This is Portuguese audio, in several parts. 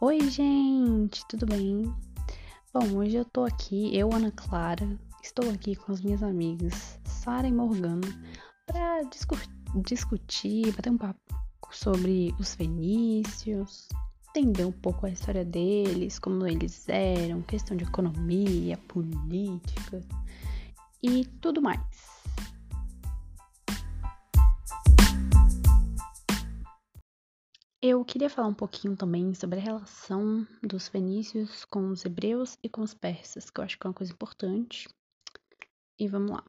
Oi, gente, tudo bem? Bom, hoje eu tô aqui, eu, Ana Clara, estou aqui com as minhas amigas Sara e Morgana para discu discutir, bater um papo sobre os fenícios, entender um pouco a história deles, como eles eram, questão de economia, política e tudo mais. Eu queria falar um pouquinho também sobre a relação dos fenícios com os hebreus e com os persas, que eu acho que é uma coisa importante. E vamos lá.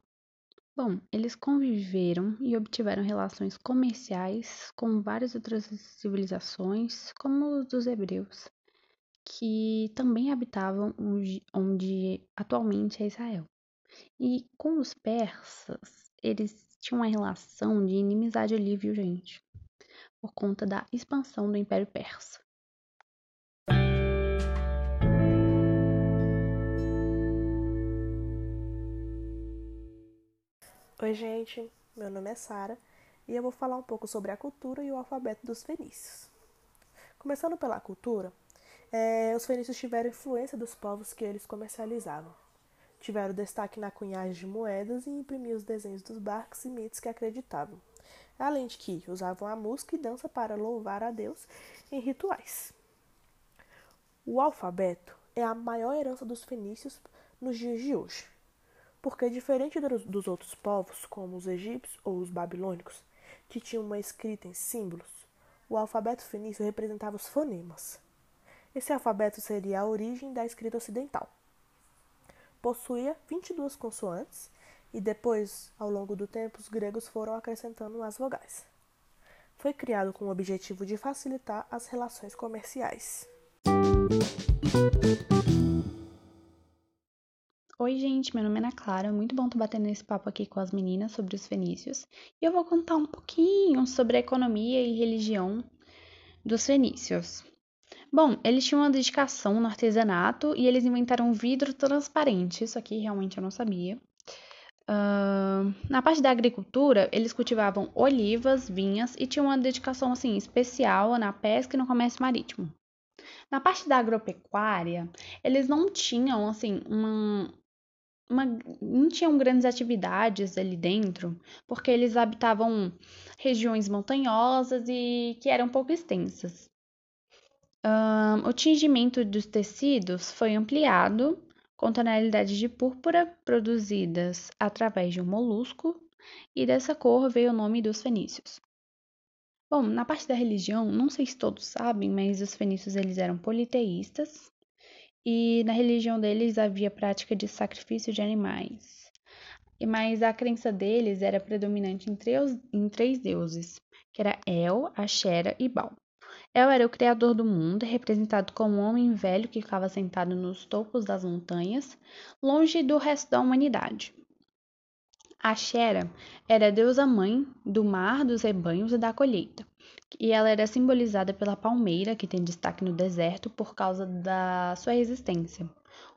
Bom, eles conviveram e obtiveram relações comerciais com várias outras civilizações, como os dos hebreus, que também habitavam onde atualmente é Israel. E com os persas, eles tinham uma relação de inimizade ali, viu, gente? Por conta da expansão do Império Persa. Oi, gente, meu nome é Sara e eu vou falar um pouco sobre a cultura e o alfabeto dos fenícios. Começando pela cultura, é, os fenícios tiveram influência dos povos que eles comercializavam. Tiveram destaque na cunhagem de moedas e imprimir os desenhos dos barcos e mitos que acreditavam além de que usavam a música e dança para louvar a Deus em rituais. O alfabeto é a maior herança dos fenícios nos dias de hoje, porque diferente dos outros povos, como os egípcios ou os babilônicos, que tinham uma escrita em símbolos, o alfabeto fenício representava os fonemas. Esse alfabeto seria a origem da escrita ocidental. Possuía 22 consoantes e depois, ao longo do tempo, os gregos foram acrescentando as vogais. Foi criado com o objetivo de facilitar as relações comerciais. Oi, gente, meu nome é Ana Clara. Muito bom estar batendo esse papo aqui com as meninas sobre os fenícios. E eu vou contar um pouquinho sobre a economia e religião dos fenícios. Bom, eles tinham uma dedicação no artesanato e eles inventaram vidro transparente. Isso aqui realmente eu não sabia. Na parte da agricultura, eles cultivavam olivas, vinhas e tinham uma dedicação assim especial na pesca e no comércio marítimo. Na parte da agropecuária, eles não tinham assim uma, uma não tinham grandes atividades ali dentro, porque eles habitavam regiões montanhosas e que eram pouco extensas. O tingimento dos tecidos foi ampliado com tonalidades de púrpura produzidas através de um molusco, e dessa cor veio o nome dos fenícios. Bom, na parte da religião, não sei se todos sabem, mas os fenícios eles eram politeístas e na religião deles havia prática de sacrifício de animais. Mas a crença deles era predominante em três, em três deuses, que era El, Axera e Baal. El era o criador do mundo, representado como um homem velho que ficava sentado nos topos das montanhas, longe do resto da humanidade. A Xera era a deusa mãe do mar, dos rebanhos e da colheita, e ela era simbolizada pela palmeira, que tem destaque no deserto por causa da sua resistência.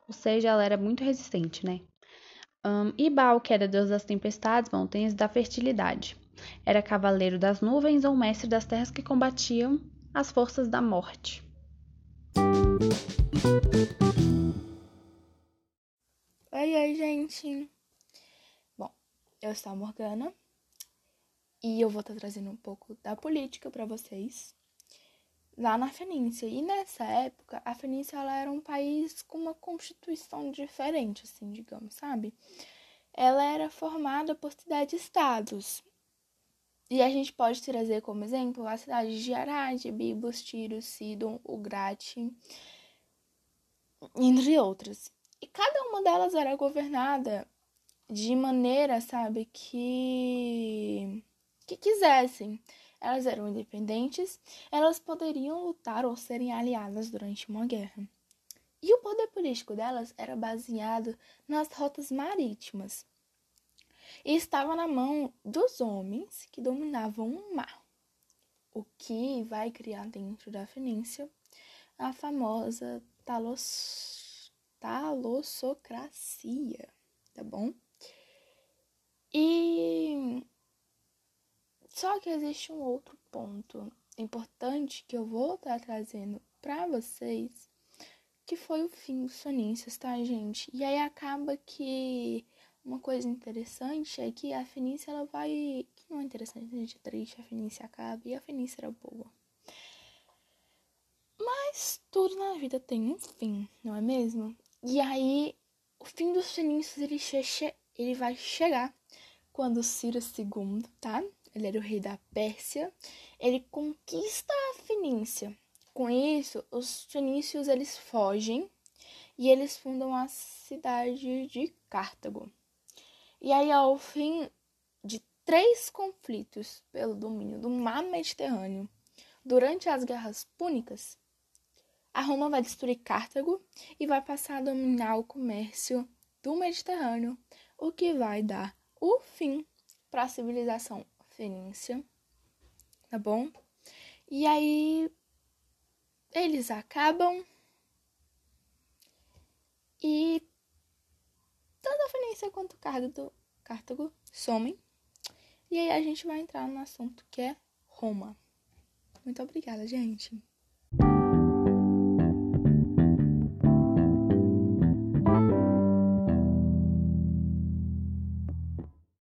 Ou seja, ela era muito resistente, né? Um, e Baal, que era deus das tempestades, montanhas e da fertilidade. Era cavaleiro das nuvens ou mestre das terras que combatiam as forças da morte. Oi, oi, gente! Bom, eu sou a Morgana e eu vou estar trazendo um pouco da política para vocês lá na Fenícia. E nessa época, a Fenícia ela era um país com uma constituição diferente, assim, digamos, sabe? Ela era formada por cidades-estados e a gente pode trazer como exemplo a cidade de Arad, Biblos, Tiro, Sidon, Ugrate, entre outras. E cada uma delas era governada de maneira, sabe, que que quisessem. Elas eram independentes, elas poderiam lutar ou serem aliadas durante uma guerra. E o poder político delas era baseado nas rotas marítimas e estava na mão dos homens que dominavam o mar, o que vai criar dentro da Fenícia a famosa talos, talossocracia, tá bom? E só que existe um outro ponto importante que eu vou estar trazendo pra vocês que foi o fim dos fenícios, tá, gente? E aí acaba que uma coisa interessante é que a Fenícia ela vai. Que não é interessante, a gente é triste, a Fenícia acaba e a Fenícia era boa. Mas tudo na vida tem um fim, não é mesmo? E aí, o fim dos fenícios ele, che ele vai chegar quando Ciro II, tá? Ele era o rei da Pérsia. Ele conquista a Fenícia. Com isso, os fenícios eles fogem e eles fundam a cidade de Cartago. E aí, ao fim de três conflitos pelo domínio do mar Mediterrâneo, durante as guerras púnicas, a Roma vai destruir Cartago e vai passar a dominar o comércio do Mediterrâneo, o que vai dar o fim para a civilização fenícia, tá bom? E aí eles acabam e tanto a Fenícia quanto o Cartago, Cartago somem. E aí a gente vai entrar no assunto que é Roma. Muito obrigada, gente.